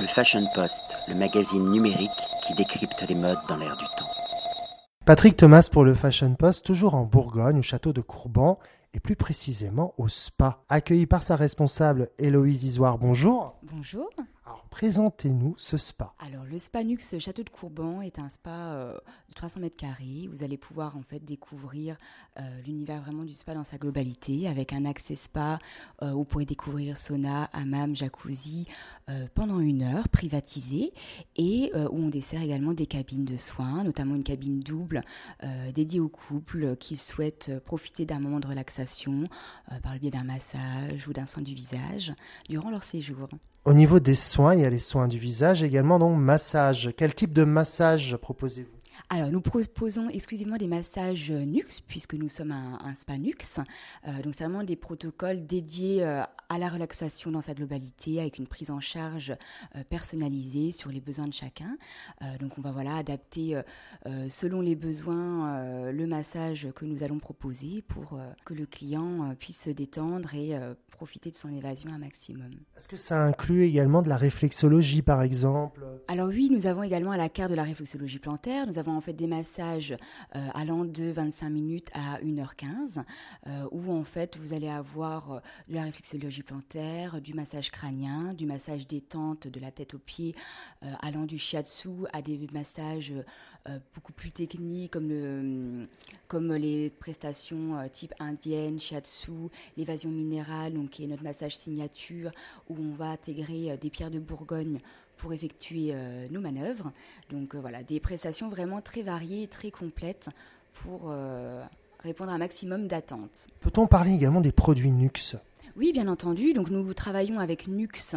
Le Fashion Post, le magazine numérique qui décrypte les modes dans l'air du temps. Patrick Thomas pour le Fashion Post, toujours en Bourgogne, au château de Courban, et plus précisément au Spa. Accueilli par sa responsable Héloïse Isoire, bonjour. Bonjour. Alors, présentez-nous ce spa. Alors, le Spa Nux Château de Courban est un spa euh, de 300 mètres carrés. Vous allez pouvoir en fait découvrir euh, l'univers vraiment du spa dans sa globalité, avec un accès spa euh, où vous pourrez découvrir sauna, hammam, jacuzzi pendant une heure, privatisé, et où on dessert également des cabines de soins, notamment une cabine double dédiée aux couples qui souhaitent profiter d'un moment de relaxation par le biais d'un massage ou d'un soin du visage durant leur séjour. Au niveau des soins, il y a les soins du visage également, donc massage. Quel type de massage proposez-vous? Alors, nous proposons exclusivement des massages Nux, puisque nous sommes un, spa Nux. Euh, donc, c'est vraiment des protocoles dédiés euh, à la relaxation dans sa globalité, avec une prise en charge euh, personnalisée sur les besoins de chacun. donc, on va voilà adapter selon les besoins le massage que nous allons proposer pour que le client puisse se détendre et profiter de son évasion un maximum. Est-ce que ça inclut également de la réflexologie, par exemple? Alors oui, nous avons également à la carte de la réflexologie plantaire. Nous avons en fait des massages euh, allant de 25 minutes à 1h15, euh, où en fait vous allez avoir euh, de la réflexologie plantaire, du massage crânien, du massage détente de la tête aux pieds, allant du shiatsu à des massages beaucoup plus techniques comme, le, comme les prestations type indienne, shiatsu, l'évasion minérale, donc qui est notre massage signature, où on va intégrer des pierres de Bourgogne pour effectuer euh, nos manœuvres. Donc euh, voilà, des prestations vraiment très variées et très complètes pour euh, répondre à un maximum d'attentes. Peut-on parler également des produits Nux? Oui, bien entendu. Donc nous travaillons avec Nux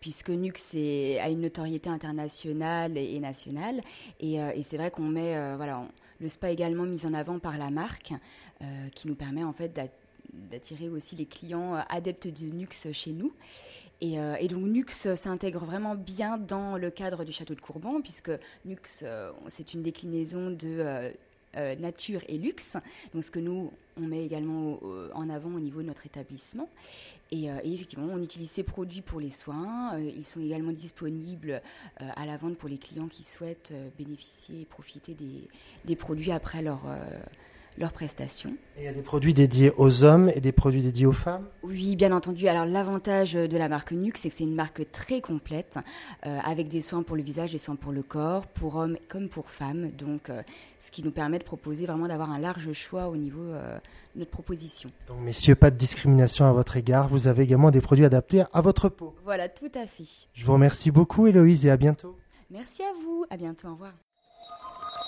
puisque Nux a une notoriété internationale et, nationale. Et, c'est vrai qu'on met voilà, le spa également mis en avant par la marque, qui nous permet en fait d'attirer aussi les clients adeptes de Nux chez nous. Euh, et, donc Nux s'intègre vraiment bien dans le cadre du château de Courban, puisque Nux, euh, c'est une déclinaison de euh, nature et luxe. Donc ce que nous, on met également en avant au niveau de notre établissement. Et, effectivement, on utilise ces produits pour les soins. ils sont également disponibles à la vente pour les clients qui souhaitent bénéficier et profiter des produits après leur leurs prestations. il y a des produits dédiés aux hommes et des produits dédiés aux femmes? Oui, bien entendu. Alors l'avantage de la marque Nux, c'est que c'est une marque très complète, euh, avec des soins pour le visage, des soins pour le corps, pour hommes comme pour femmes. Donc, euh, ce qui nous permet de proposer vraiment d'avoir un large choix au niveau euh, de notre proposition. Donc, messieurs, pas de discrimination à votre égard. Vous avez également des produits adaptés à votre peau. Voilà, tout à fait. Je vous remercie beaucoup, Héloïse, et à bientôt. Merci à vous. À bientôt. Au revoir.